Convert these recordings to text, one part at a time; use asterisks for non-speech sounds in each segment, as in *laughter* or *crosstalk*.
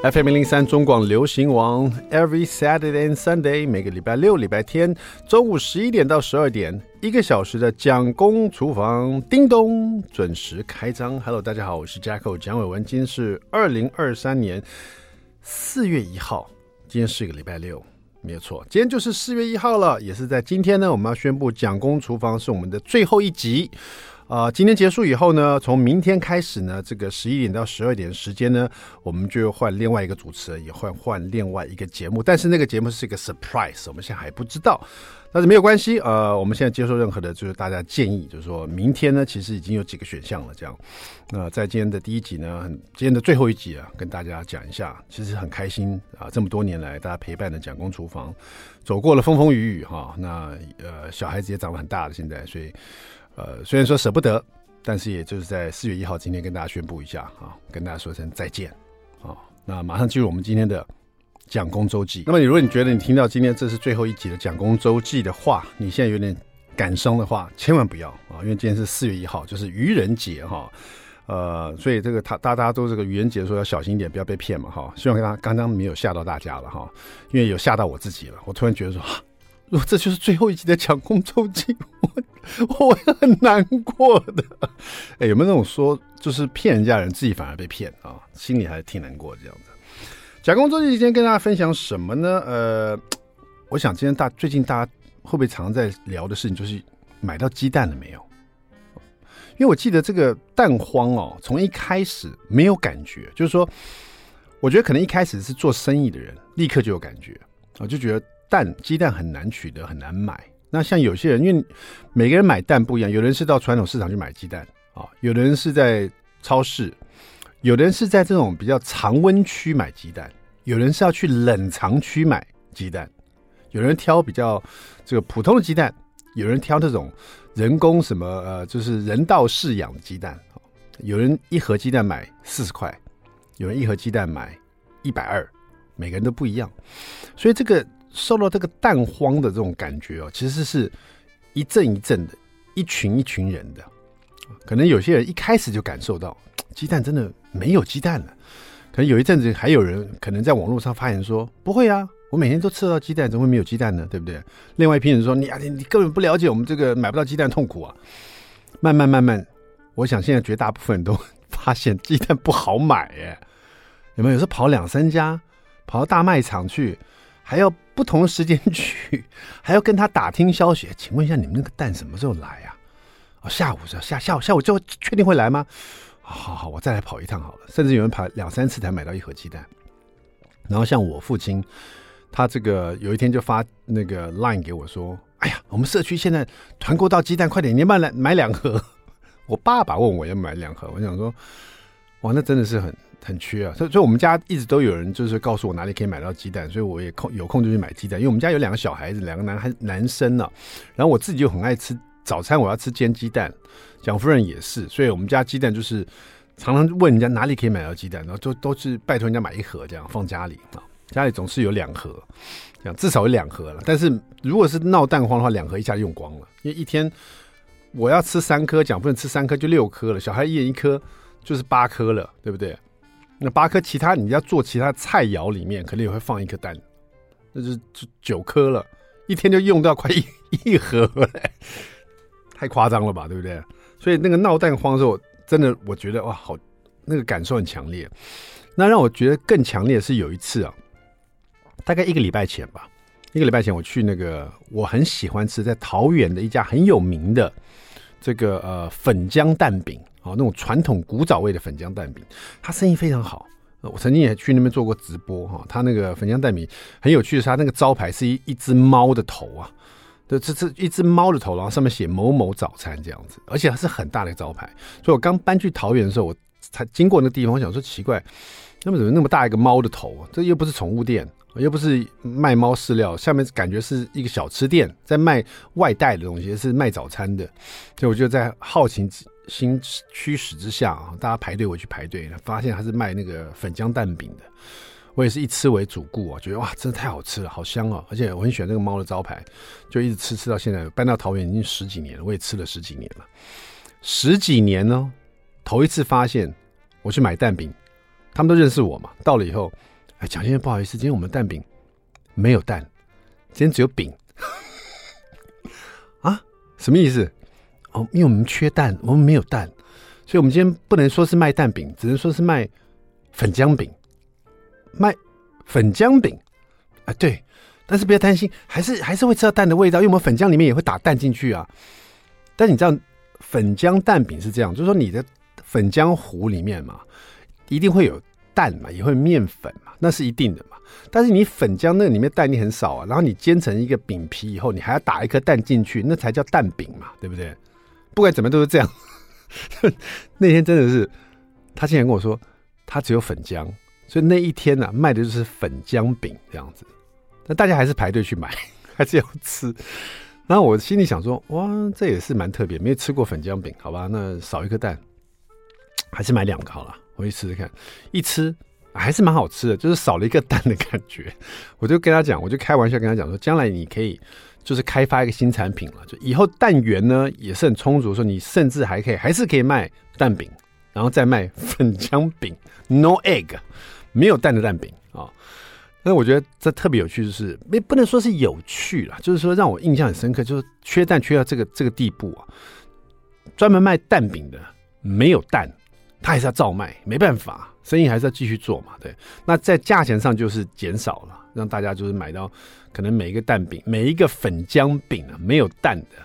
FM 零零三中广流行王，Every Saturday and Sunday，每个礼拜六、礼拜天中午十一点到十二点，一个小时的蒋公厨房，叮咚准时开张。Hello，大家好，我是 Jacko 蒋伟文，今天是二零二三年四月一号，今天是一个礼拜六，没有错，今天就是四月一号了，也是在今天呢，我们要宣布蒋公厨房是我们的最后一集。啊、今天结束以后呢，从明天开始呢，这个十一点到十二点时间呢，我们就换另外一个主持人，也换换另外一个节目。但是那个节目是一个 surprise，我们现在还不知道。但是没有关系，呃，我们现在接受任何的，就是大家建议，就是说明天呢，其实已经有几个选项了。这样，那、在今天的第一集呢，今天的最后一集啊，跟大家讲一下，其实很开心啊，这么多年来大家陪伴的蒋公厨房，走过了风风雨雨哈。那呃，小孩子也长得很大了，现在，所以。呃，虽然说舍不得，但是也就是在四月一号今天跟大家宣布一下啊，跟大家说声再见啊。那马上进入我们今天的蒋公周记。那么，你如果你觉得你听到今天这是最后一集的蒋公周记的话，你现在有点感伤的话，千万不要啊，因为今天是四月一号，就是愚人节哈。呃，所以这个他大家都这个愚人节说要小心一点，不要被骗嘛哈。希望他刚刚没有吓到大家了哈，因为有吓到我自己了。我突然觉得说。如果这就是最后一集的蒋公周记，我 *laughs* 我会很难过的。哎，有没有那种说就是骗人家人自己反而被骗啊？心里还挺难过这样子。蒋公周记今天跟大家分享什么呢？呃，我想今天大最近大家会不会常在聊的事情就是买到鸡蛋了没有？因为我记得这个蛋荒哦，从一开始没有感觉，就是说，我觉得可能一开始是做生意的人立刻就有感觉啊，就觉得。蛋鸡蛋很难取得，很难买。那像有些人，因为每个人买蛋不一样，有人是到传统市场去买鸡蛋啊，有的人是在超市，有的人是在这种比较常温区买鸡蛋，有人是要去冷藏区买鸡蛋，有人挑比较这个普通的鸡蛋，有人挑这种人工什么呃，就是人道饲养的鸡蛋。有人一盒鸡蛋买四十块，有人一盒鸡蛋买一百二，每个人都不一样，所以这个。受到这个蛋荒的这种感觉哦，其实是一阵一阵的，一群一群人的。可能有些人一开始就感受到鸡蛋真的没有鸡蛋了，可能有一阵子还有人可能在网络上发言说：“不会啊，我每天都吃到鸡蛋，怎么会没有鸡蛋呢？对不对？”另外一批人说：“你啊，你根本不了解我们这个买不到鸡蛋痛苦啊！”慢慢慢慢，我想现在绝大部分人都发现鸡蛋不好买哎，有没有？有时候跑两三家，跑到大卖场去。还要不同时间去，*laughs* 还要跟他打听消息。请问一下，你们那个蛋什么时候来啊？哦，下午是下下午下午就确定会来吗？好好，我再来跑一趟好了。甚至有人跑两三次才买到一盒鸡蛋。然后像我父亲，他这个有一天就发那个 line 给我说：“哎呀，我们社区现在团购到鸡蛋，快点，你买来买两盒。”我爸爸问我要买两盒，我想说，哇，那真的是很。很缺啊，所以所以我们家一直都有人就是告诉我哪里可以买到鸡蛋，所以我也空有空就去买鸡蛋。因为我们家有两个小孩子，两个男孩男生呢、啊，然后我自己就很爱吃早餐，我要吃煎鸡蛋。蒋夫人也是，所以我们家鸡蛋就是常常问人家哪里可以买到鸡蛋，然后都都是拜托人家买一盒这样放家里啊，家里总是有两盒，这样至少有两盒了。但是如果是闹蛋荒的话，两盒一下就用光了，因为一天我要吃三颗，蒋夫人吃三颗就六颗了，小孩一人一颗就是八颗了，对不对？那八颗，其他你要做其他菜肴里面，可能也会放一颗蛋，那就就九颗了，一天就用掉快一一盒了，太夸张了吧，对不对？所以那个闹蛋荒的时候，真的我觉得哇，好，那个感受很强烈。那让我觉得更强烈的是有一次啊，大概一个礼拜前吧，一个礼拜前我去那个我很喜欢吃在桃园的一家很有名的这个呃粉浆蛋饼。哦，那种传统古早味的粉浆蛋饼，它生意非常好。我曾经也去那边做过直播哈，它那个粉浆蛋饼很有趣的是，它那个招牌是一一只猫的头啊，对，这这一只猫的头，然后上面写某某早餐这样子，而且它是很大的招牌。所以我刚搬去桃园的时候，我才经过那个地方，我想说奇怪，那么怎么那么大一个猫的头啊？这又不是宠物店，又不是卖猫饲料，下面感觉是一个小吃店，在卖外带的东西，是卖早餐的。所以我就在好奇。心驱使之下啊，大家排队，我去排队，发现他是卖那个粉浆蛋饼的。我也是一吃为主顾啊，觉得哇，真的太好吃了，好香哦！而且我很喜欢那个猫的招牌，就一直吃吃到现在。搬到桃园已经十几年了，我也吃了十几年了，十几年呢。头一次发现我去买蛋饼，他们都认识我嘛。到了以后，哎，蒋先生不好意思，今天我们蛋饼没有蛋，今天只有饼。*laughs* 啊？什么意思？哦，因为我们缺蛋，我们没有蛋，所以我们今天不能说是卖蛋饼，只能说是卖粉浆饼，卖粉浆饼。啊，对。但是不要担心，还是还是会吃到蛋的味道，因为我们粉浆里面也会打蛋进去啊。但你知道，粉浆蛋饼是这样，就是说你的粉浆糊里面嘛，一定会有蛋嘛，也会面粉嘛，那是一定的嘛。但是你粉浆那里面蛋你很少啊，然后你煎成一个饼皮以后，你还要打一颗蛋进去，那才叫蛋饼嘛，对不对？不管怎么都是这样。*laughs* 那天真的是，他竟然跟我说，他只有粉浆，所以那一天呢、啊，卖的就是粉浆饼这样子。那大家还是排队去买，*laughs* 还是要吃。然后我心里想说，哇，这也是蛮特别，没有吃过粉浆饼，好吧？那少一颗蛋，还是买两个好了，我去吃吃看。一吃还是蛮好吃的，就是少了一个蛋的感觉。我就跟他讲，我就开玩笑跟他讲说，将来你可以就是开发一个新产品了，就以后蛋源呢也是很充足，说你甚至还可以还是可以卖蛋饼，然后再卖粉浆饼，no egg，没有蛋的蛋饼啊。哦那我觉得这特别有趣，就是没不能说是有趣啦，就是说让我印象很深刻，就是缺蛋缺到这个这个地步啊，专门卖蛋饼的没有蛋，他还是要照卖，没办法，生意还是要继续做嘛。对，那在价钱上就是减少了，让大家就是买到可能每一个蛋饼，每一个粉浆饼啊，没有蛋的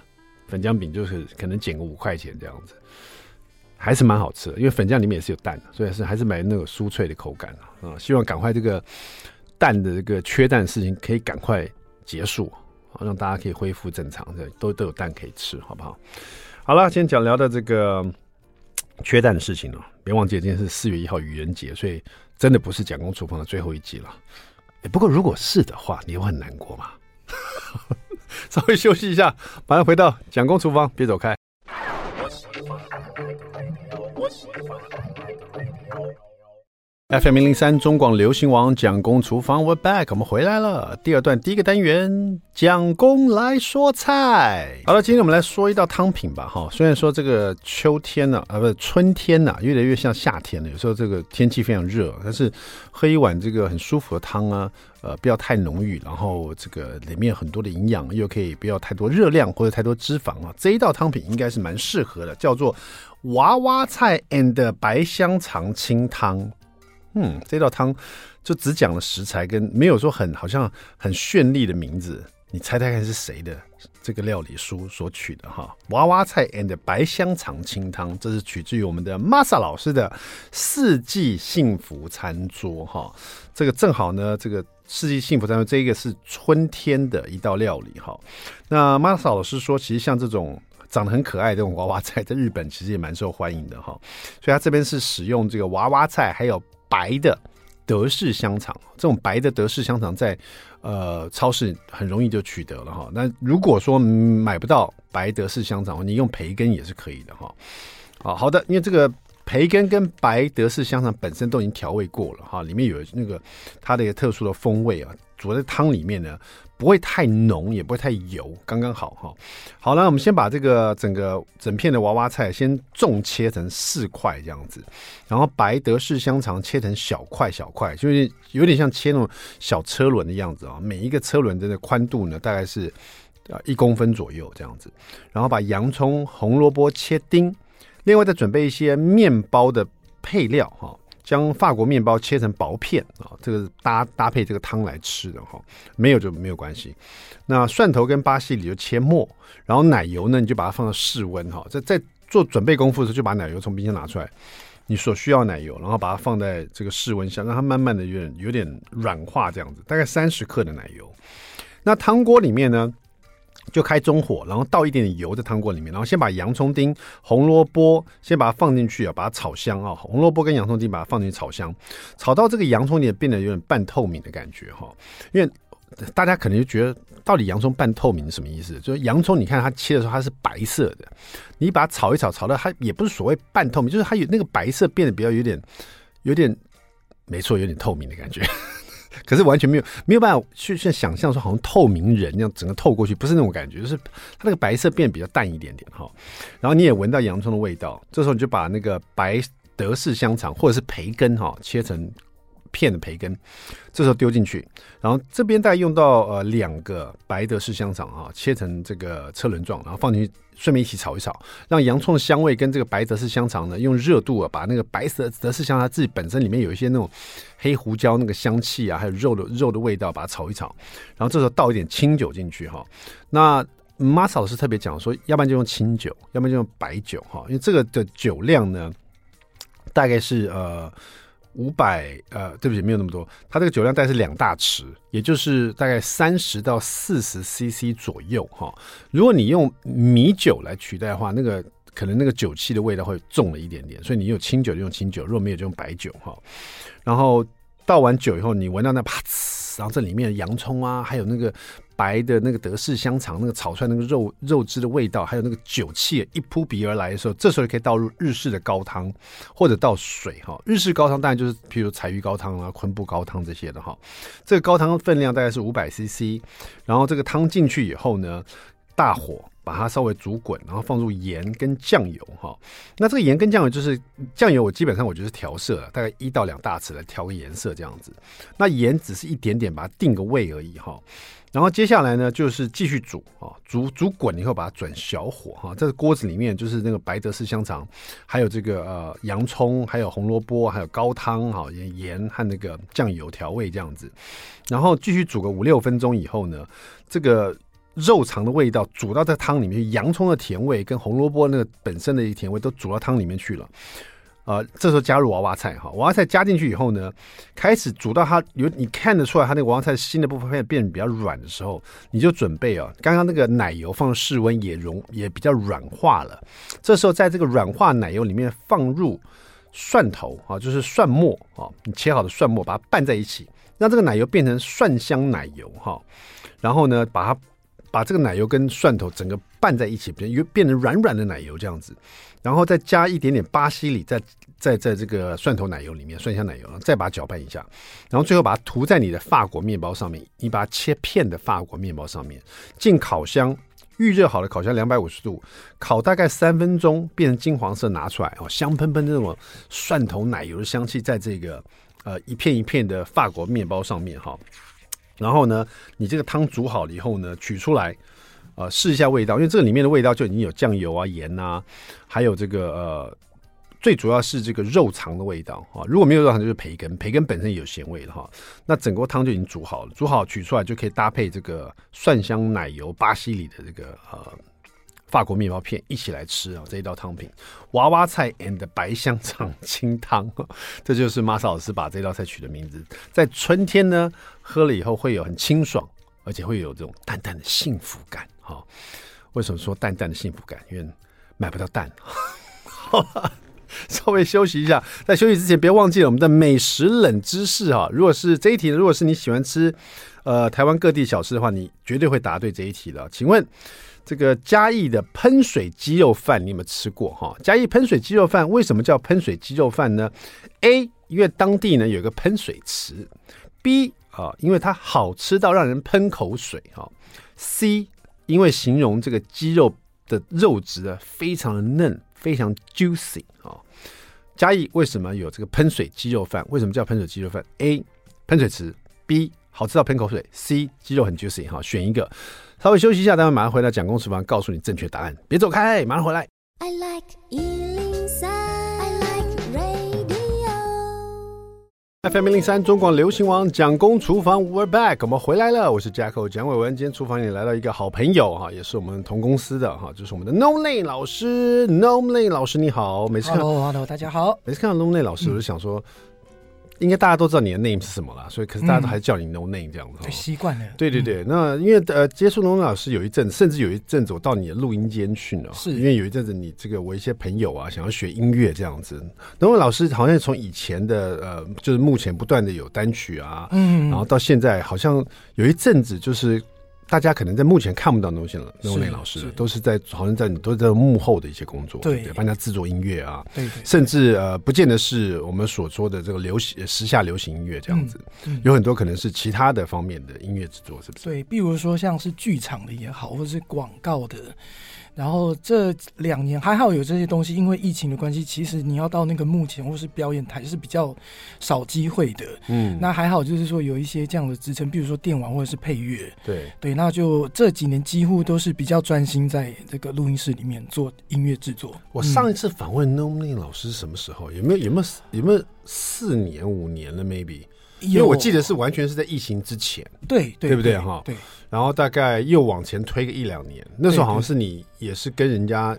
粉浆饼就是可能减个五块钱这样子，还是蛮好吃的，因为粉浆里面也是有蛋的，所以是还是买那个酥脆的口感啊。啊，希望赶快这个。蛋的这个缺蛋事情可以赶快结束，让大家可以恢复正常，对都都有蛋可以吃，好不好？好了，今天讲聊的这个缺蛋的事情了，别忘记今天是四月一号愚人节，所以真的不是蒋公厨房的最后一集了。不过如果是的话，你会很难过吗？*laughs* 稍微休息一下，马上回到蒋公厨房，别走开。我喜欢，我喜欢 FM 零零三中广流行王蒋公厨房，We're back，我们回来了。第二段第一个单元，蒋公来说菜。好了，今天我们来说一道汤品吧。哈，虽然说这个秋天呢，啊，不是春天呢，越来越像夏天了。有时候这个天气非常热，但是喝一碗这个很舒服的汤啊，呃，不要太浓郁，然后这个里面很多的营养，又可以不要太多热量或者太多脂肪啊。这一道汤品应该是蛮适合的，叫做娃娃菜 and 白香肠清汤。嗯，这道汤就只讲了食材，跟没有说很好像很绚丽的名字。你猜猜看是谁的这个料理书所取的哈？娃娃菜 and 白香肠清汤，这是取自于我们的 Masa 老师的四季幸福餐桌哈。这个正好呢，这个四季幸福餐桌这一个是春天的一道料理哈。那 Masa 老师说，其实像这种长得很可爱的这种娃娃菜，在日本其实也蛮受欢迎的哈。所以他这边是使用这个娃娃菜，还有。白的德式香肠，这种白的德式香肠在呃超市很容易就取得了哈。那如果说买不到白德式香肠，你用培根也是可以的哈。好好的，因为这个培根跟白德式香肠本身都已经调味过了哈，里面有那个它的一个特殊的风味啊，煮在汤里面呢。不会太浓，也不会太油，刚刚好哈。好，那我们先把这个整个整片的娃娃菜先纵切成四块这样子，然后白德式香肠切成小块小块，就是有点像切那种小车轮的样子啊。每一个车轮的宽度呢，大概是啊一公分左右这样子。然后把洋葱、红萝卜切丁，另外再准备一些面包的配料哈。将法国面包切成薄片啊，这个搭搭配这个汤来吃的哈，没有就没有关系。那蒜头跟巴西里就切末，然后奶油呢，你就把它放到室温哈，在在做准备功夫的时候就把奶油从冰箱拿出来，你所需要奶油，然后把它放在这个室温下，让它慢慢的有点有点软化这样子，大概三十克的奶油。那汤锅里面呢，就开中火，然后倒一点点油在汤锅里面，然后先把洋葱丁、红萝卜先把它放进去啊，把它炒香啊。红萝卜跟洋葱丁把它放进去炒香，炒到这个洋葱也变得有点半透明的感觉哈。因为大家可能就觉得，到底洋葱半透明是什么意思？就是洋葱，你看它切的时候它是白色的，你把它炒一炒，炒到它也不是所谓半透明，就是它有那个白色变得比较有点、有点，没错，有点透明的感觉。可是完全没有没有办法去去想象说好像透明人那样整个透过去，不是那种感觉，就是它那个白色变比较淡一点点哈。然后你也闻到洋葱的味道，这时候你就把那个白德式香肠或者是培根哈切成片的培根，这时候丢进去，然后这边大概用到呃两个白德式香肠啊，切成这个车轮状，然后放进去，顺便一起炒一炒，让洋葱的香味跟这个白德式香肠呢，用热度啊把那个白色德式香肠自己本身里面有一些那种黑胡椒那个香气啊，还有肉的肉的味道，把它炒一炒，然后这时候倒一点清酒进去哈，那。马嫂是特别讲说，要不然就用清酒，要不然就用白酒哈，因为这个的酒量呢，大概是呃五百呃，对不起，没有那么多，它这个酒量大概是两大匙，也就是大概三十到四十 CC 左右哈。如果你用米酒来取代的话，那个可能那个酒气的味道会重了一点点，所以你有清酒就用清酒，如果没有就用白酒哈。然后倒完酒以后，你闻到那啪呲，然后这里面的洋葱啊，还有那个。白的那个德式香肠，那个炒出来那个肉肉汁的味道，还有那个酒气一扑鼻而来的时候，这时候可以倒入日式的高汤或者倒水哈。日式高汤当然就是譬如柴鱼高汤啊、昆布高汤这些的哈。这个高汤分量大概是五百 CC，然后这个汤进去以后呢，大火把它稍微煮滚，然后放入盐跟酱油哈。那这个盐跟酱油就是酱油，我基本上我就是调色了，大概一到两大匙来调个颜色这样子。那盐只是一点点，把它定个味而已哈。然后接下来呢，就是继续煮啊，煮煮滚以后，把它转小火哈。这个锅子里面就是那个白德式香肠，还有这个呃洋葱，还有红萝卜，还有高汤哈，盐和那个酱油调味这样子。然后继续煮个五六分钟以后呢，这个肉肠的味道煮到这汤里面，洋葱的甜味跟红萝卜那个本身的一甜味都煮到汤里面去了。呃，这时候加入娃娃菜哈，娃娃菜加进去以后呢，开始煮到它有你看得出来，它那个娃娃菜心的部分变变比较软的时候，你就准备啊，刚刚那个奶油放室温也融也比较软化了。这时候在这个软化奶油里面放入蒜头啊，就是蒜末啊，你切好的蒜末，把它拌在一起，让这个奶油变成蒜香奶油哈。然后呢，把它把这个奶油跟蒜头整个拌在一起，变变成软软的奶油这样子。然后再加一点点巴西里在，在在这个蒜头奶油里面，蒜香奶油，然后再把它搅拌一下，然后最后把它涂在你的法国面包上面，你把它切片的法国面包上面，进烤箱，预热好的烤箱两百五十度，烤大概三分钟，变成金黄色，拿出来哦，香喷喷的那种蒜头奶油的香气，在这个呃一片一片的法国面包上面哈，然后呢，你这个汤煮好了以后呢，取出来。呃，试一下味道，因为这个里面的味道就已经有酱油啊、盐啊，还有这个呃，最主要是这个肉肠的味道啊。如果没有肉肠，就是培根，培根本身也有咸味的哈。那整锅汤就已经煮好了，煮好取出来就可以搭配这个蒜香奶油、巴西里的这个呃法国面包片一起来吃啊。这一道汤品，娃娃菜 and 白香肠清汤，*laughs* 这就是马嫂老师把这道菜取的名字。在春天呢，喝了以后会有很清爽，而且会有这种淡淡的幸福感。好，为什么说淡淡的幸福感？因为买不到蛋。*laughs* 稍微休息一下，在休息之前，别忘记了我们的美食冷知识哈。如果是这一题，如果是你喜欢吃呃台湾各地小吃的话，你绝对会答对这一题的。请问这个嘉义的喷水鸡肉饭，你有没有吃过哈？嘉义喷水鸡肉饭为什么叫喷水鸡肉饭呢？A，因为当地呢有个喷水池；B 啊，因为它好吃到让人喷口水哈；C。因为形容这个鸡肉的肉质啊，非常的嫩，非常 juicy 啊、嘉义为什么有这个喷水鸡肉饭？为什么叫喷水鸡肉饭？A. 喷水池，B. 好吃到喷口水，C. 鸡肉很 juicy 哈、哦，选一个。稍微休息一下，待会马上回来讲公厨房，告诉你正确答案。别走开，马上回来。I like FM 零零三中广流行王蒋公厨房，We're back，我们回来了。我是 Jacko 蒋伟文，今天厨房里来了一个好朋友哈，也是我们同公司的哈，就是我们的 Nomlay 老师。Nomlay 老师你好，每次看，Hello Hello，大家好，每次看到 Nomlay 老师，我就想说。嗯应该大家都知道你的 name 是什么啦，所以可是大家都还叫你 No Name 这样子，习惯了。对对对，那因为呃，接触 No Name 老师有一阵，甚至有一阵子我到你的录音间去呢，是因为有一阵子你这个我一些朋友啊想要学音乐这样子，No Name 老师好像从以前的呃，就是目前不断的有单曲啊，嗯，然后到现在好像有一阵子就是。大家可能在目前看不到 Nomlay 老师，都是在好像在你都是在幕后的一些工作，对，帮人家制作音乐啊，对，甚至呃，不见得是我们所说的这个流行时下流行音乐这样子，有很多可能是其他的方面的音乐制作，是不是？对，比如说像是剧场的也好，或者是广告的然后这两年还好有这些东西，因为疫情的关系，其实你要到那个幕前或是表演台是比较少机会的。嗯，那还好，就是说有一些这样的支撑，比如说电玩或者是配乐。对对，那就这几年几乎都是比较专心在这个录音室里面做音乐制作。我上一次访问 Nomlin 老师什么时候？有没有有没有有没有四年五年了？Maybe。因为我记得是完全是在疫情之前，对对，对不对哈？对，然后大概又往前推个一两年，那时候好像是你也是跟人家。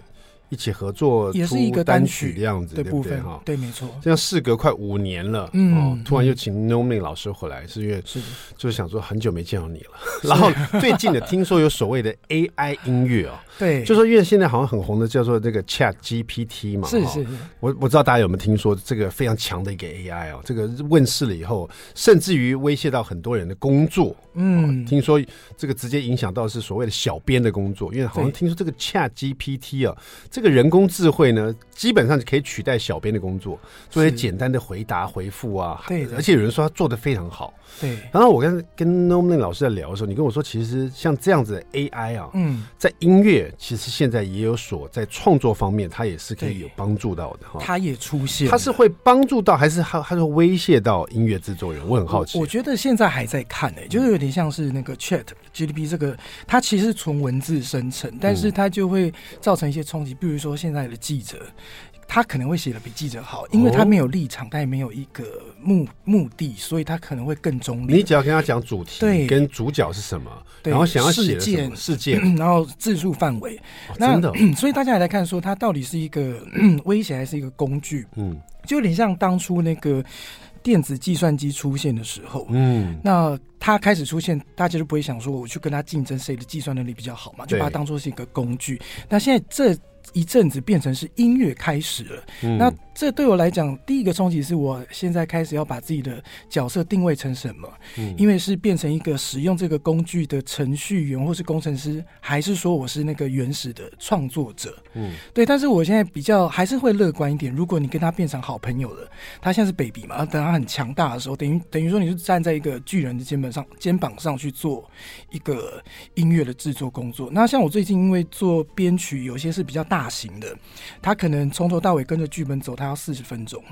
一起合作也是一个单曲的样子，对不对哈？对，没错。这样事隔快五年了，嗯，突然又请 Nomlin 老师回来，是因为是就是想说很久没见到你了。*laughs* 然后最近的听说有所谓的 AI 音乐哦，*laughs* 对，就说因为现在好像很红的叫做这个 Chat GPT 嘛，是是是。我我知道大家有没有听说这个非常强的一个 AI 哦，这个问世了以后，甚至于威胁到很多人的工作。嗯，听说这个直接影响到是所谓的小编的工作，因为好像听说这个 Chat GPT 啊，这个人工智慧呢，基本上可以取代小编的工作，做一些简单的回答回复啊。对，而且有人说他做的非常好。对。然后我跟跟 Nomlin 老师在聊的时候，你跟我说，其实像这样子的 AI 啊，嗯，在音乐其实现在也有所在创作方面，它也是可以有帮助到的哈。它也出现，它是会帮助到，还是它它是威胁到音乐制作人？我很好奇。我觉得现在还在看呢、欸，就是有点像是那个 Chat GPT 这个，它其实纯文字生成，但是它就会造成一些冲击。比如说现在的记者，他可能会写的比记者好，因为他没有立场，他也没有一个目目的，所以他可能会更中立。你只要跟他讲主题，对，跟主角是什么，然后想要写事件事件，*clears throat* 然后字数范围，真的。*clears throat* 所以大家也来看说，他到底是一个 *clears throat* 威胁还是一个工具？嗯，就有点像当初那个。电子计算机出现的时候，嗯，那它开始出现，大家就不会想说我去跟他竞争谁的计算能力比较好嘛，就把它当做是一个工具。那现在这。一阵子变成是音乐开始了，嗯、那这对我来讲，第一个冲击是我现在开始要把自己的角色定位成什么？嗯，因为是变成一个使用这个工具的程序员或是工程师，还是说我是那个原始的创作者？嗯，对。但是我现在比较还是会乐观一点。如果你跟他变成好朋友了，他现在是 baby 嘛，等他很强大的时候，等于等于说你是站在一个巨人的肩膀上，肩膀上去做一个音乐的制作工作。那像我最近因为做编曲，有些是比较大。型的，他可能从头到尾跟着剧本走，他要四十分钟。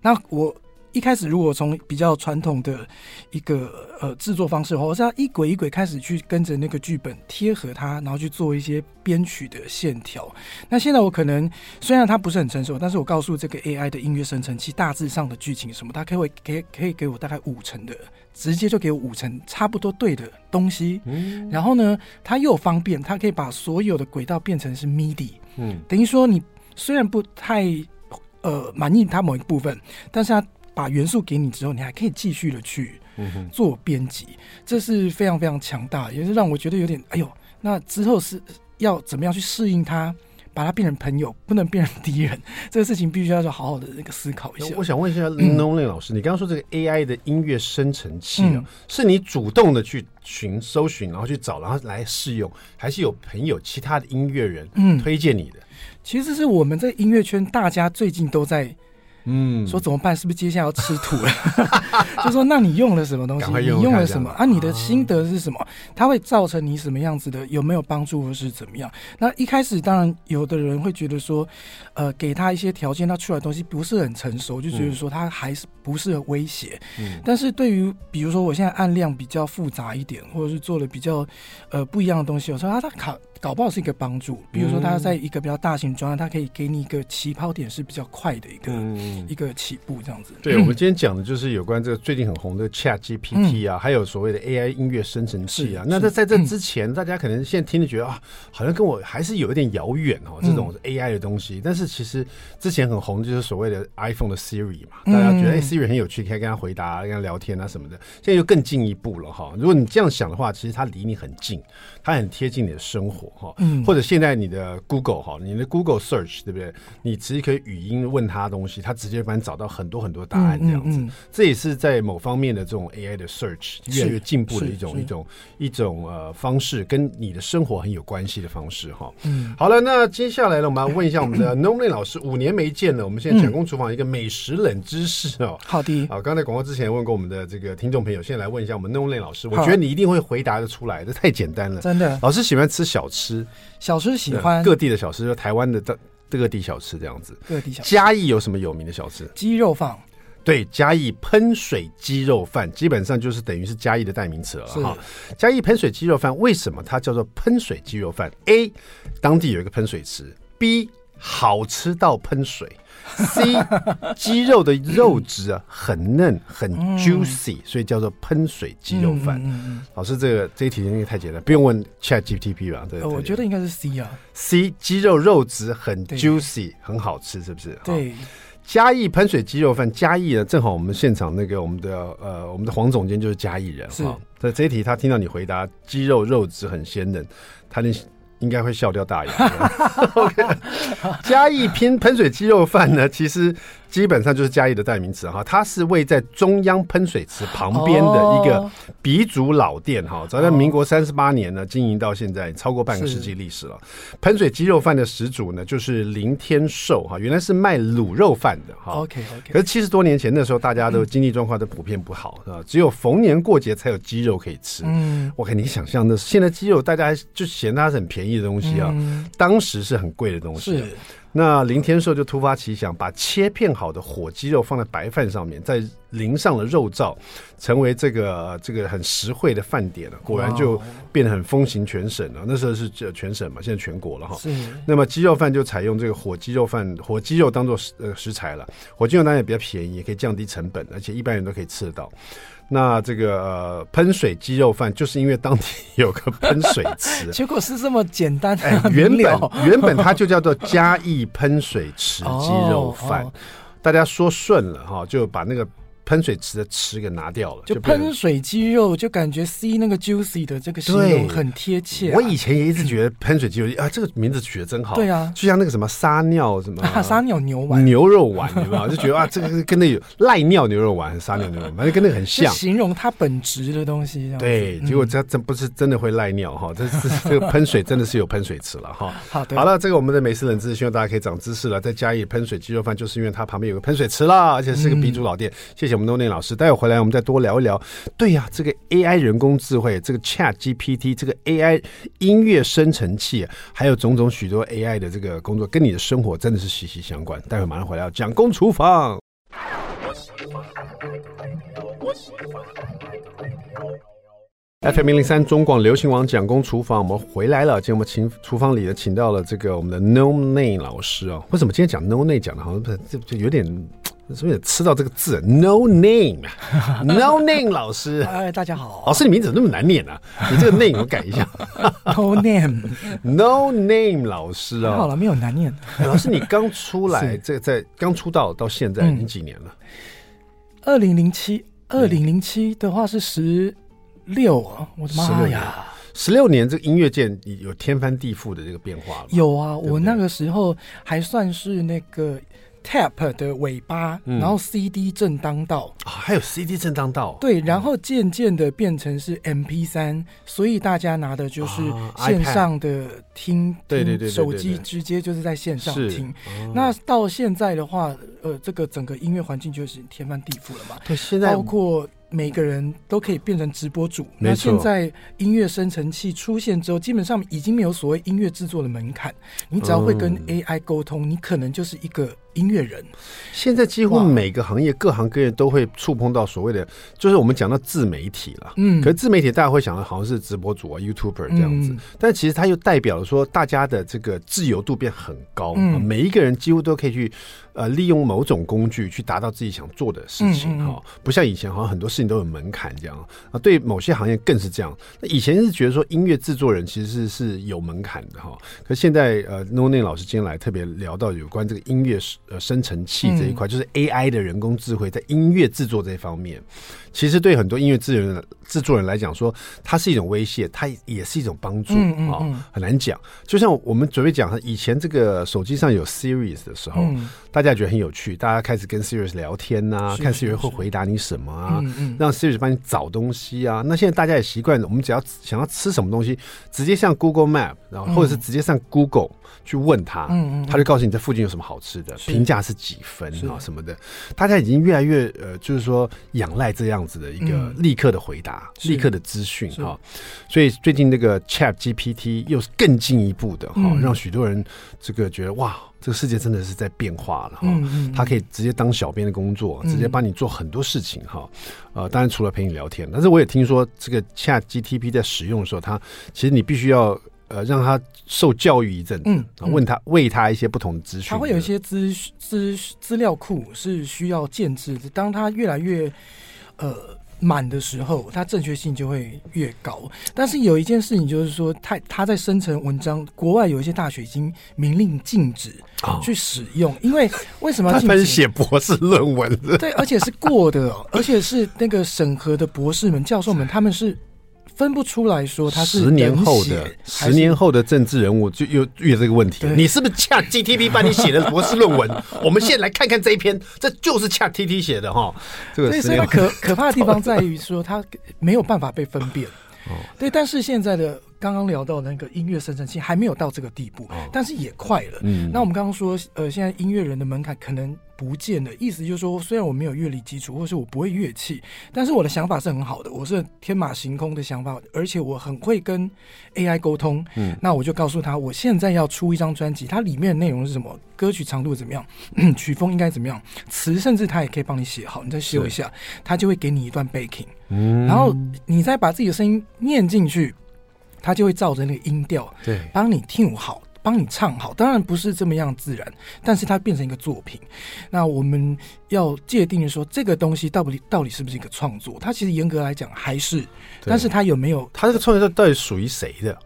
那我一开始如果从比较传统的一个呃制作方式的话，我是要一轨一轨开始去跟着那个剧本贴合它，然后去做一些编曲的线条。那现在我可能虽然它不是很成熟，但是我告诉这个 AI 的音乐生成器大致上的剧情什么，它可以给可以给我大概五成的，直接就给我五成差不多对的东西。嗯，然后呢，它又方便，它可以把所有的轨道变成是 MIDI。嗯，等于说你虽然不太呃满意它某一部分，但是它把元素给你之后，你还可以继续的去做编辑，嗯、这是非常非常强大，也是让我觉得有点哎呦，那之后是要怎么样去适应它，把它变成朋友，不能变成敌人，这个事情必须要好好的那个思考一下。我 *laughs* 想问一下 Nomlin 老师，嗯、你刚刚说这个 AI 的音乐生成器、嗯、是你主动的去寻搜寻，然后去找，然后来试用，还是有朋友其他的音乐人推荐你的？嗯其实是我们在音乐圈，大家最近都在。嗯，说怎么办？是不是接下来要吃土了？*laughs* 就说那你用了什么东西？用你用了什么啊？你的心得是什么？它会造成你什么样子的？有没有帮助或是怎么样？那一开始当然有的人会觉得说，呃，给他一些条件，他出来的东西不是很成熟，就觉得说他还是不是很威胁。嗯。但是对于比如说我现在按量比较复杂一点，或者是做了比较呃不一样的东西，我说啊，他考。搞不好是一个帮助，比如说他在一个比较大型专案，他可以给你一个起跑点是比较快的一个、嗯、一个起步这样子。对，我们今天讲的就是有关这个最近很红的 Chat GPT 啊，嗯、还有所谓的 AI 音乐生成器啊。那在在这之前，嗯、大家可能现在听着觉得啊，好像跟我还是有一点遥远哦，这种 AI 的东西。嗯、但是其实之前很红就是所谓的 iPhone 的 Siri 嘛，大家觉得哎、Siri 很有趣，可以跟他回答、跟他聊天啊什么的。现在就更进一步了哈。如果你这样想的话，其实它离你很近，它很贴近你的生活哈。嗯，或者现在你的 Google 哈，你的 Google Search 对不对？你直接可以语音问他东西，他直接帮你找到很多很多答案这样子。嗯嗯嗯、这也是在某方面的这种 AI 的 Search 越来越进步的一种一种一种呃方式，跟你的生活很有关系的方式哈。嗯，好了，那接下来呢，我们要问一下我们的 *coughs* Nomlin 老师，五年没见了，我们现在蒋公厨房一个美食冷知识哦。好的，啊，刚才广告之前问过我们的这个听众朋友，现在来问一下我们 Nomlin 老师，我觉得你一定会回答的出来，这太简单了，真的。老师喜欢吃小吃。吃，小吃喜欢各地的小吃，就台湾的各各地小吃这样子。各地小吃。嘉义有什么有名的小吃？鸡肉饭。对，嘉义喷水鸡肉饭基本上就是等于是嘉义的代名词了哈。嘉义喷水鸡肉饭为什么它叫做喷水鸡肉饭？A，当地有一个喷水池；B，好吃到喷水；*laughs* C，鸡肉的肉质啊很嫩很 juicy，、嗯、所以叫做喷水鸡肉饭。嗯、老师，这个这一题应该太简单，不用问 ChatGPT 吧？对，我觉得应该是 C 啊。C，鸡肉肉质很 juicy，很好吃，是不是？对。嘉义喷水鸡肉饭，嘉义呢，正好我们现场那个我们的呃我们的黄总监就是嘉义人哈。在这一题他听到你回答鸡肉肉质很鲜嫩，他连。应该会笑掉大牙。*laughs* OK，嘉义拼喷水鸡肉饭呢，其实基本上就是嘉义的代名词哈。它是位在中央喷水池旁边的一个鼻祖老店哈。早在民国三十八年呢，经营到现在超过半个世纪历史了。喷水鸡肉饭的始祖呢，就是林天寿哈，原来是卖卤肉饭的哈。OK OK，可是七十多年前那时候，大家都经济状况都普遍不好是吧？只有逢年过节才有鸡肉可以吃。嗯，我看你想象的，现在鸡肉大家就嫌它是很便宜。的东西啊，嗯、当时是很贵的东西。是，那林天寿就突发奇想，把切片好的火鸡肉放在白饭上面，再淋上了肉燥，成为这个这个很实惠的饭点了。果然就变得很风行全省了。那时候是全省嘛，现在全国了哈。那么鸡肉饭就采用这个火鸡肉饭，火鸡肉当做食呃食材了。火鸡肉当然也比较便宜，也可以降低成本，而且一般人都可以吃得到。那这个呃喷水鸡肉饭，就是因为当地有个喷水池，*laughs* 结果是这么简单。哎，原本 *laughs* 原本它就叫做嘉义喷水池鸡肉饭，*laughs* 哦哦、大家说顺了哈，就把那个。喷水池的池给拿掉了，就喷水鸡肉，就感觉 C 那个 juicy 的这个形容很贴切、啊。我以前也一直觉得喷水鸡肉啊，这个名字取得真好。对啊，就像那个什么撒尿什么、啊、*laughs* 撒尿牛丸、牛肉丸，对吧？就觉得啊，这个跟那有赖尿牛肉丸、撒尿牛肉丸，反正跟那个很像，形容它本质的东西。对，结果这真不是真的会赖尿哈，这这这个喷水真的是有喷水池了哈。*laughs* 好的，好了，这个我们的美食冷知识，希望大家可以长知识了。在嘉义喷水鸡肉饭，就是因为它旁边有个喷水池啦，而且是个鼻祖老店。嗯、谢谢我们 noni 老师，待会。回来，我们再多聊一聊。对呀、这个 AI 人工智慧，这个 Chat GPT，这个 AI 音乐生成器，还有种种许多 AI 的这个工作，跟你的生活真的是息息相关。待会马上回来要蒋工厨房。FM 零零三中广流行网蒋工厨房，我们回来了。今天我们请厨房里的，请到了这个我们的 No Name 老师啊。为什么今天讲 No Name 讲的好像这这有点？是不是吃到这个字？No name，No *laughs* name 老师。哎，大家好，老师，你名字怎么那么难念呢、啊？你这个 name 我改一下。*laughs* No name，No name 老师啊、哦。好了，没有难念。老师，你刚出来，这个在刚出道到现在已经几年了？二零零七，二零零七的话是十六啊！我的妈呀，十六年，这个音乐界有天翻地覆的这个变化了。有啊，我那个时候还算是那个。Tap 的尾巴，然后 CD 正当道。啊，还有 CD 正当道，对，然后渐渐的变成是 MP3，所以大家拿的就是线上的听，对对对，手机直接就是在线上听。那到现在的话，呃，这个整个音乐环境就是天翻地覆了嘛，对，现在包括。每个人都可以变成直播主。那现在音乐生成器出现之后，基本上已经没有所谓音乐制作的门槛。你只要会跟 AI 沟通，你可能就是一个音乐人。现在几乎每个行业、各行各业都会触碰到所谓的，就是我们讲到自媒体了。嗯，可是自媒体大家会想到好像是直播主啊、YouTuber 这样子，但其实它又代表了说大家的这个自由度变很高，嗯每一个人几乎都可以去。呃，利用某种工具去达到自己想做的事情哈、嗯嗯哦，不像以前好像很多事情都有门槛这样啊。对某些行业更是这样。那以前是觉得说音乐制作人其实是是有门槛的哈，可是现在呃，No Name 老师今天来特别聊到有关这个音乐呃生成器这一块，嗯、就是 AI 的人工智慧在音乐制作这一方面。其实对很多音乐制作人制作人来讲，说它是一种威胁，它也是一种帮助啊、很难讲。就像我们准备讲，以前这个手机上有 Series 的时候，嗯、大家觉得很有趣，大家开始跟 Series 聊天呐、啊，看 Series 会回答你什么啊，让 Series 帮你找东西啊。那现在大家也习惯，我们只要想要吃什么东西，直接上 Google Map，然后或者是直接上 Google。去问他，嗯嗯，他就告诉你这附近有什么好吃的，评价是几分啊什么的。大家已经越来越呃，就是说仰赖这样子的一个立刻的回答达，立刻的资讯哈。所以最近那个 Chat GPT 又是更进一步的哈，嗯、让许多人这个觉得哇，这个世界真的是在变化了哈。嗯嗯，它可以直接当小编的工作，直接帮你做很多事情哈。呃，当然除了陪你聊天，但是我也听说这个 Chat GPT 在使用的时候，它其实你必须要。呃，让他受教育一阵，嗯，问他喂他一些不同的资讯，他会有一些资资资料库是需要建置的。当他越来越呃满的时候，它正确性就会越高。但是有一件事情就是说，它它在生成文章，国外有一些大学已经明令禁止去使用，哦、因为为什么 *laughs* 要禁止？他们写博士论文，对，而且是过的，而且是那个审核的博士们、教授们，*laughs* 他们是。分不出来说他是十年后的十年后的政治人物，就又遇到这个问题。你是不是 ChatGPT 帮你写的博士论文？*laughs* 我们现在来看看这一篇，这就是 ChatGPT 写的哈。这个所以可可怕的地方在于说，他没有办法被分辨。*laughs* 对，但是现在的。刚刚聊到那个音乐生成器还没有到这个地步，哦、但是也快了。嗯，那我们刚刚说，呃，现在音乐人的门槛可能不见了，意思就是说，虽然我没有乐理基础，或是我不会乐器，但是我的想法是很好的，我是天马行空的想法，而且我很会跟 AI 沟通。嗯，那我就告诉他，我现在要出一张专辑，它里面的内容是什么，歌曲长度怎么样，*clears throat* 曲风应该怎么样，词甚至他也可以帮你写好，你再修一下，他就会给你一段 backing，嗯，然后你再把自己的声音念进去。他就会照着那个音调，对，帮你听好，帮你唱好。当然不是这么样自然，但是它变成一个作品。那我们要界定说，这个东西到底到底是不是一个创作？它其实严格来讲还是，但是它有没有？它这个创作到底属于谁的？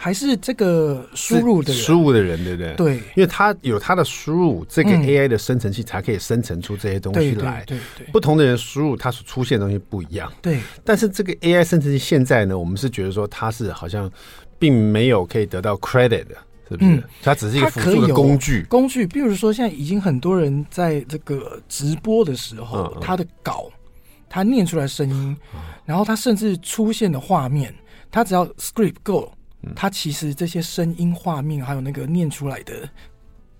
还是这个输入的人，输入的人，对不对？对，因为他有他的输入，这个 AI 的生成器才可以生成出这些东西来。对对，不同的人输入，它所出现的东西不一样。对，但是这个 AI 生成器现在呢，我们是觉得说它是好像并没有可以得到 credit 的，是不是？它只是一个辅助的工具。工具，比如说现在已经很多人在这个直播的时候，他的稿，他念出来声音，然后他甚至出现的画面，他只要 script go。他其实这些声音、画面，还有那个念出来的，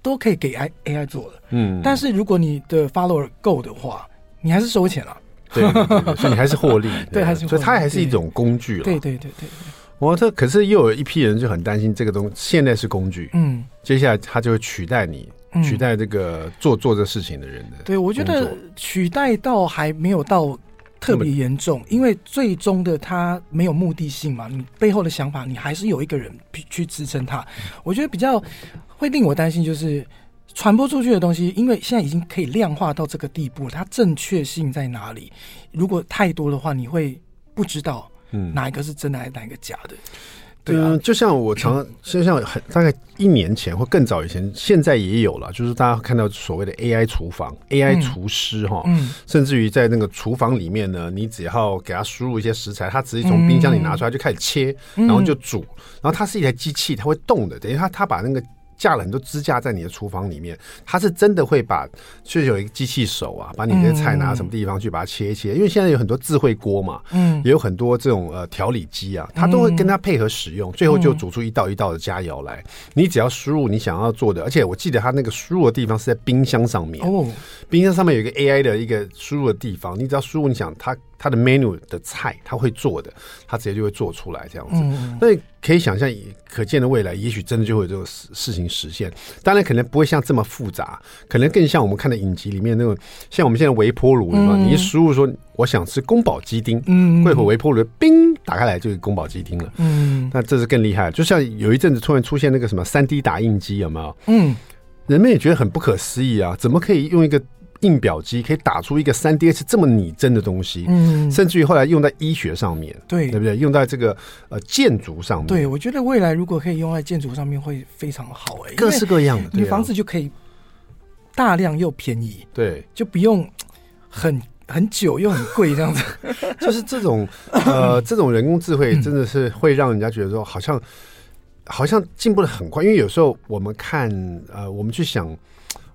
都可以给 AI AI 做的。嗯，但是如果你的 follower 够的话，你还是收钱了。对，所以你还是获利。*laughs* 对，还是所以它还是一种工具了。对对对对。我这可是又有一批人就很担心这个东西，现在是工具，嗯，接下来它就会取代你，取代这个做做这事情的人的。对，我觉得取代到还没有到。特别严重，因为最终的他没有目的性嘛，你背后的想法，你还是有一个人去支撑他。我觉得比较会令我担心，就是传播出去的东西，因为现在已经可以量化到这个地步，它正确性在哪里？如果太多的话，你会不知道，嗯，哪一个是真的，还是哪一个假的。嗯，就像我常，*laughs* 就像很大概一年前或更早以前，现在也有了，就是大家看到所谓的 AI 厨房、AI 厨师哈，嗯，甚至于在那个厨房里面呢，你只要给他输入一些食材，他直接从冰箱里拿出来就开始切，然后就煮，然后它是一台机器，它会动的，等于它它把那个。架了很多支架在你的厨房里面，它是真的会把，就有一个机器手啊，把你的菜拿到什么地方去把它切一切。因为现在有很多智慧锅嘛，嗯，也有很多这种呃调理机啊，它都会跟它配合使用，最后就煮出一道一道的佳肴来。你只要输入你想要做的，而且我记得它那个输入的地方是在冰箱上面哦，冰箱上面有一个 AI 的一个输入的地方，你只要输入你想它。他的 menu 的菜，他会做的，他直接就会做出来这样子。嗯、那可以想象，可见的未来，也许真的就会有这种事事情实现。当然，可能不会像这么复杂，可能更像我们看的影集里面那种，像我们现在微波炉嘛，嗯、你一输入说我想吃宫保鸡丁，嗯，过一会微波炉冰打开来就是宫保鸡丁了。嗯，那这是更厉害。就像有一阵子突然出现那个什么三 D 打印机，有没有？嗯，人们也觉得很不可思议啊，怎么可以用一个？印表机可以打出一个三 D H 这么拟真的东西，嗯，甚至于后来用在医学上面，对，对不对？用在这个呃建筑上面，对，我觉得未来如果可以用在建筑上面，会非常好哎，各式各样的，你房子就可以大量又便宜，对，就不用很很久又很贵这样子，*laughs* 就是这种呃这种人工智慧真的是会让人家觉得说好像好像进步的很快，因为有时候我们看呃我们去想。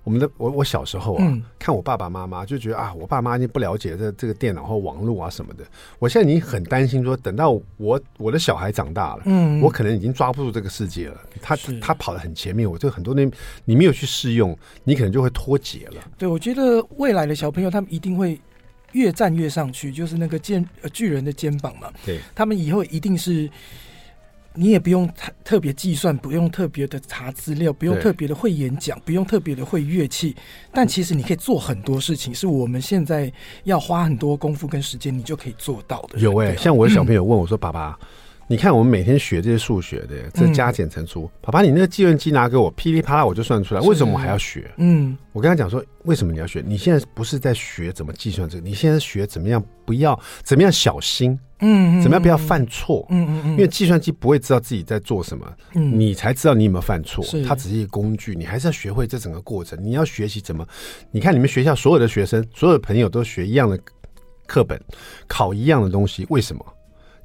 我们的我我小时候啊，嗯、看我爸爸妈妈就觉得啊，我爸妈已经不了解这这个电脑和网络啊什么的。我现在已经很担心说，等到我我的小孩长大了，嗯，我可能已经抓不住这个世界了。他他跑得很前面，我这很多年你没有去试用，你可能就会脱节了。对，我觉得未来的小朋友他们一定会越站越上去，就是那个肩呃巨人的肩膀嘛。对，他们以后一定是。你也不用特特别计算，不用特别的查资料，不用特别的会演讲，不用特别的会乐器，但其实你可以做很多事情，是我们现在要花很多功夫跟时间，你就可以做到的。有哎、欸，像我的小朋友问我说：“爸爸。”你看，我们每天学这些数学的，这加减乘除，爸爸，你那个计算机拿给我，噼里啪啦我就算出来，为什么我还要学？嗯，我跟他讲说，为什么你要学？你现在不是在学怎么计算这个，你现在学怎么样不要，怎么样小心，嗯，怎么样不要犯错，嗯嗯嗯，因为计算机不会知道自己在做什么，嗯，你才知道你有没有犯错，它只是一个工具，你还是要学会这整个过程，你要学习怎么，你看你们学校所有的学生，所有的朋友都学一样的课本，考一样的东西，为什么？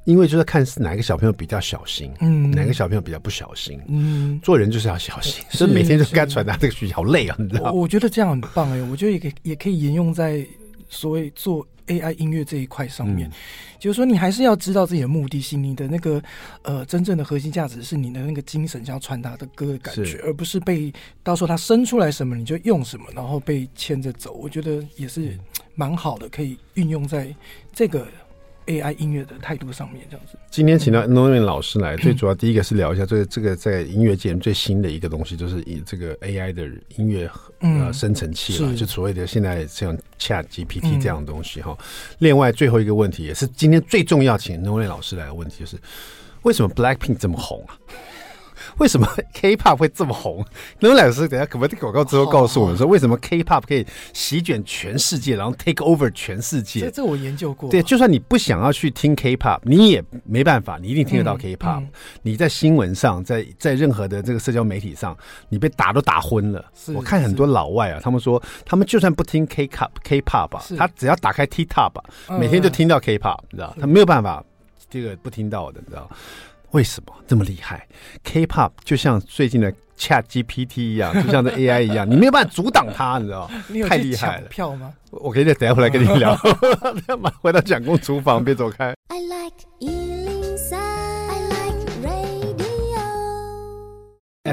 因为就是看是哪个小朋友比较小心，嗯，哪个小朋友比较不小心，嗯，做人就是要小心，所以每天就该传达这个讯息，好累啊，你知道吗？我觉得这样很棒哎，我觉得也可以也可以沿用在所谓做 AI 音乐这一块上面，嗯、就是说你还是要知道自己的目的性，你的那个呃真正的核心价值是你的那个精神想要传达的歌的感觉，而不是被到时候它生出来什么你就用什么，然后被牵着走。我觉得也是蛮好的，可以运用在这个。AI 音乐的态度上面，这样子。今天请到 Norman 老师来，最主要第一个是聊一下这个这个在音乐界最新的一个东西，就是以这个 AI 的音乐呃生成器了，就所谓的现在像 Chat GPT 这样的东西哈。另外最后一个问题，也是今天最重要，请 Norman 老师来的问题，就是为什么 Blackpink 这么红啊？为什么 *laughs* K-pop 会这么红？那老师等下可不可以广告之后告诉我们说，为什么 K-pop 可以席卷全世界，然后 take over 全世界？这这我研究过。对，就算你不想要去听 K-pop，你也没办法，你一定听得到 K-pop。你在新闻上，在在任何的这个社交媒体上，你被打都打昏了。我看很多老外啊，他们说，他们就算不听 K-pop K-pop 啊，他只要打开 TikTok 啊，每天就听到 K-pop，你知道？他没有办法这个不听到的，你知道？为什么这么厉害？K-pop 就像最近的 Chat GPT 一样，就像这 AI 一样，*laughs* 你没有办法阻挡它，你知道吗？太厉害了！票吗？我可以再等下回来跟你聊。*laughs* 回到蒋公厨房，别走开。I like 103, I like radio.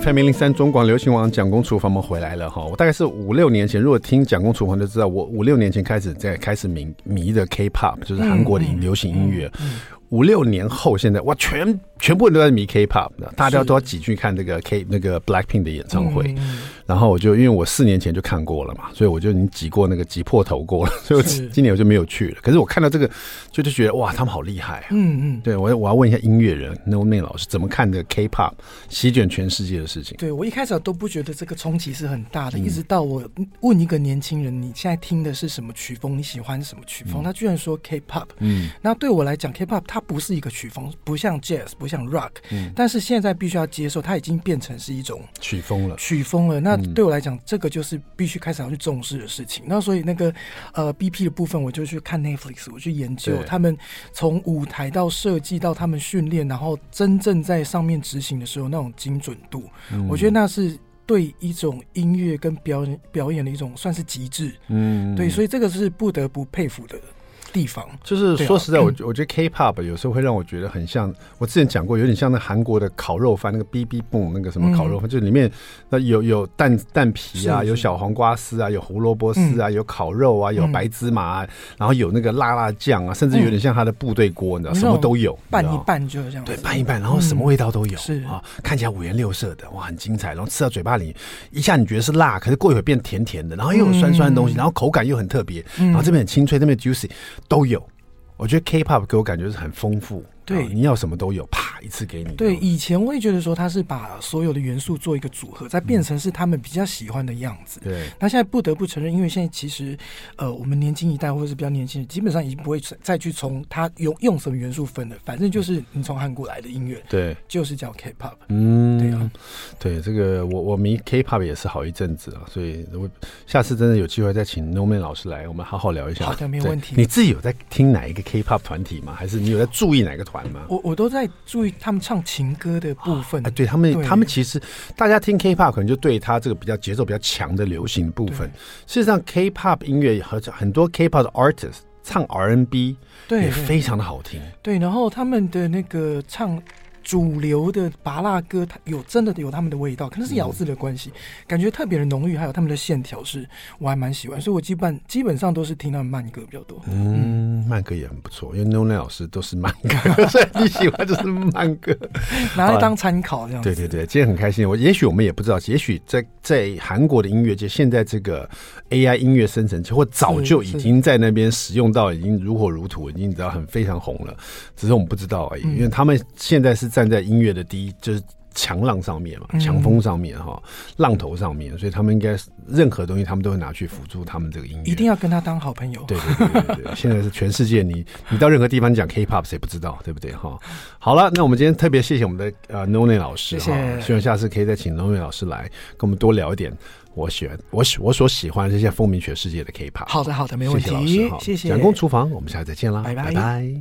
FM 零零三中广流行网蒋公厨房，我们回来了哈。我大概是五六年前，如果听蒋公厨房就知道，我五六年前开始在开始迷迷的 K-pop，就是韩国的流行音乐。嗯嗯嗯五六年后，现在哇，全全部人都在迷 K-pop，大家都要挤去看那个 K 那个 Blackpink 的演唱会。嗯、然后我就因为我四年前就看过了嘛，所以我就已经挤过那个挤破头过了，*laughs* 所以我今年我就没有去了。可是我看到这个，就就觉得哇，他们好厉害啊！嗯嗯，对我我要问一下音乐人 Norman 老师怎么看这个 K-pop 席卷全世界的事情？对我一开始都不觉得这个冲击是很大的，嗯、一直到我问一个年轻人，你现在听的是什么曲风？你喜欢什么曲风？嗯、他居然说 K-pop。嗯，那对我来讲，K-pop 它不是一个曲风，不像 Jazz，不像 Rock，嗯，但是现在必须要接受，它已经变成是一种曲风了，曲风了。那对我来讲，这个就是必须开始要去重视的事情。那所以那个呃 BP 的部分，我就去看 Netflix，我去研究他们从舞台到设计到他们训练，然后真正在上面执行的时候那种精准度，我觉得那是对一种音乐跟表演表演的一种算是极致。嗯，对，所以这个是不得不佩服的。地方。就是说实在，我我觉得 K-pop 有时候会让我觉得很像，我之前讲过，有点像那韩国的烤肉饭，那个 BB 蹦那个什么烤肉饭，就里面那有有蛋蛋皮啊，有小黄瓜丝啊，有胡萝卜丝啊，有烤肉啊，有白芝麻，啊然后有那个辣辣酱啊，甚至有点像他的部队锅，你知道，什么都有，拌一拌就是这样，对，拌一拌，然后什么味道都有，是啊，看起来五颜六色的，哇，很精彩，然后吃到嘴巴里，一下你觉得是辣，可是过一会儿变甜甜的，然后又有酸酸的东西，然后口感又很特别，然后这边很清脆，那边 juicy。都有，我觉得 K-pop 给我感觉是很丰富。对，你要什么都有，啪一次给你。对，以前我也觉得说他是把所有的元素做一个组合，再变成是他们比较喜欢的样子。对，那现在不得不承认，因为现在其实呃，我们年轻一代或者是比较年轻人，基本上已经不会再去从他用用什么元素分了，反正就是你从韩国来的音乐，对，就是叫 K-pop。嗯，对啊，对这个我我迷 K-pop 也是好一阵子啊，所以我下次真的有机会再请 Norman 老师来，我们好好聊一下。好的，没有问题。你自己有在听哪一个 K-pop 团体吗？还是你有在注意哪个团？我我都在注意他们唱情歌的部分。啊，对他们，他们其实大家听 K-pop 可能就对他这个比较节奏比较强的流行部分。事实上，K-pop 音乐和很多 K-pop 的 artist 唱 R&B，对，也非常的好听。对，然后他们的那个唱主流的芭乐歌，它有真的有他们的味道，可能是咬字的关系，嗯、感觉特别的浓郁，还有他们的线条是我还蛮喜欢，所以我基本基本上都是听他们慢歌比较多。嗯，慢歌也很不错，因为 No Name 老师都是慢歌，*laughs* 所以你喜欢就是慢歌，*laughs* 拿来当参考这样子。对对对，今天很开心。我也许我们也不知道，也许在在韩国的音乐界，现在这个 AI 音乐生成器或早就已经在那边使用到，已经如火如荼，已经你知道很非常红了，只是我们不知道而已。因为他们现在是站在音乐的第一，就是。强浪上面嘛，强风上面哈，浪头上面，所以他们应该任何东西，他们都会拿去辅助他们这个音乐。一定要跟他当好朋友。对对对对对，现在是全世界，你你到任何地方讲 K-pop，谁不知道，对不对哈？好了，那我们今天特别谢谢我们的呃 Nonay 老师哈，希望下次可以再请 Nonay 老师来跟我们多聊一点。我喜欢我喜我所喜欢这些风靡全世界的 K-pop。好的好的，没问题。谢谢老师哈，谢谢。蒋公厨房，我们下次再见啦，拜拜。拜拜。